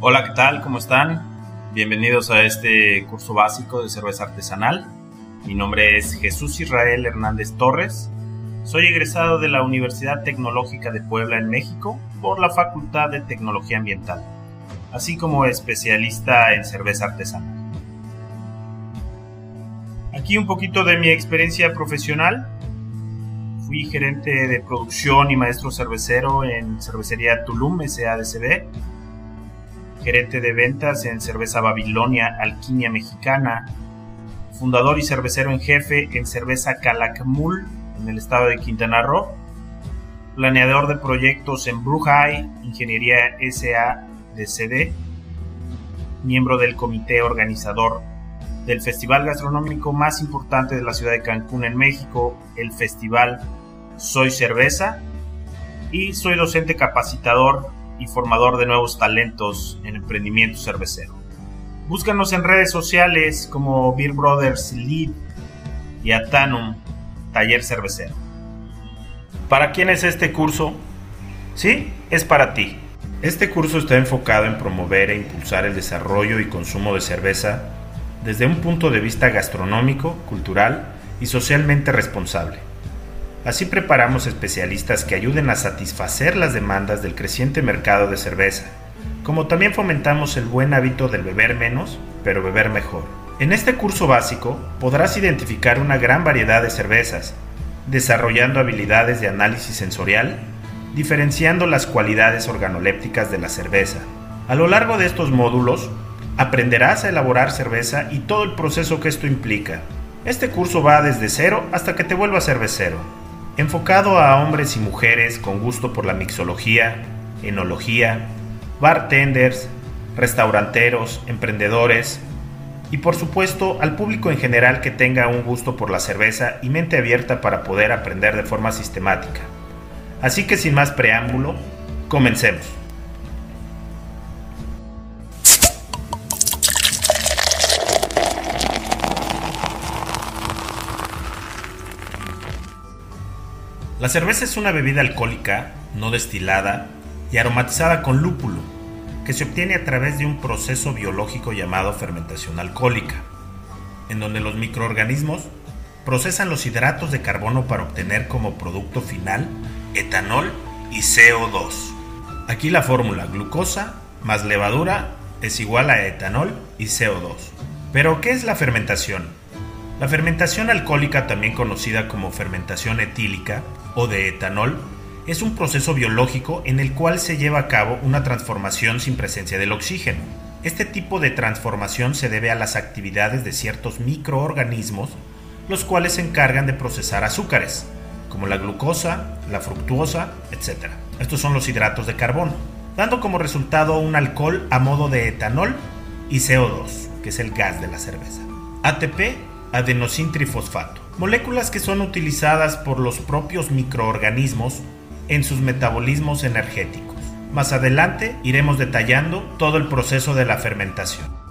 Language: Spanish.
Hola, ¿qué tal? ¿Cómo están? Bienvenidos a este curso básico de cerveza artesanal. Mi nombre es Jesús Israel Hernández Torres. Soy egresado de la Universidad Tecnológica de Puebla en México por la Facultad de Tecnología Ambiental, así como especialista en cerveza artesanal. Aquí un poquito de mi experiencia profesional. Fui gerente de producción y maestro cervecero en Cervecería Tulum SADCB, gerente de ventas en Cerveza Babilonia Alquimia Mexicana, fundador y cervecero en jefe en Cerveza Calakmul en el estado de Quintana Roo, planeador de proyectos en Brujay, Ingeniería SADCD, miembro del comité organizador del festival gastronómico más importante de la ciudad de Cancún en México, el festival Soy Cerveza, y soy docente capacitador y formador de nuevos talentos en emprendimiento cervecero. Búscanos en redes sociales como Beer Brothers Lead y Atanum Taller Cervecero. ¿Para quién es este curso? Sí, es para ti. Este curso está enfocado en promover e impulsar el desarrollo y consumo de cerveza desde un punto de vista gastronómico, cultural y socialmente responsable. Así preparamos especialistas que ayuden a satisfacer las demandas del creciente mercado de cerveza, como también fomentamos el buen hábito del beber menos, pero beber mejor. En este curso básico podrás identificar una gran variedad de cervezas, desarrollando habilidades de análisis sensorial, diferenciando las cualidades organolépticas de la cerveza. A lo largo de estos módulos Aprenderás a elaborar cerveza y todo el proceso que esto implica. Este curso va desde cero hasta que te vuelvas cervecero, enfocado a hombres y mujeres con gusto por la mixología, enología, bartenders, restauranteros, emprendedores y por supuesto al público en general que tenga un gusto por la cerveza y mente abierta para poder aprender de forma sistemática. Así que sin más preámbulo, comencemos. La cerveza es una bebida alcohólica, no destilada y aromatizada con lúpulo, que se obtiene a través de un proceso biológico llamado fermentación alcohólica, en donde los microorganismos procesan los hidratos de carbono para obtener como producto final etanol y CO2. Aquí la fórmula glucosa más levadura es igual a etanol y CO2. Pero, ¿qué es la fermentación? La fermentación alcohólica, también conocida como fermentación etílica o de etanol, es un proceso biológico en el cual se lleva a cabo una transformación sin presencia del oxígeno. Este tipo de transformación se debe a las actividades de ciertos microorganismos, los cuales se encargan de procesar azúcares, como la glucosa, la fructuosa, etc. Estos son los hidratos de carbono, dando como resultado un alcohol a modo de etanol y CO2, que es el gas de la cerveza. ATP adenosintrifosfato, moléculas que son utilizadas por los propios microorganismos en sus metabolismos energéticos. Más adelante iremos detallando todo el proceso de la fermentación.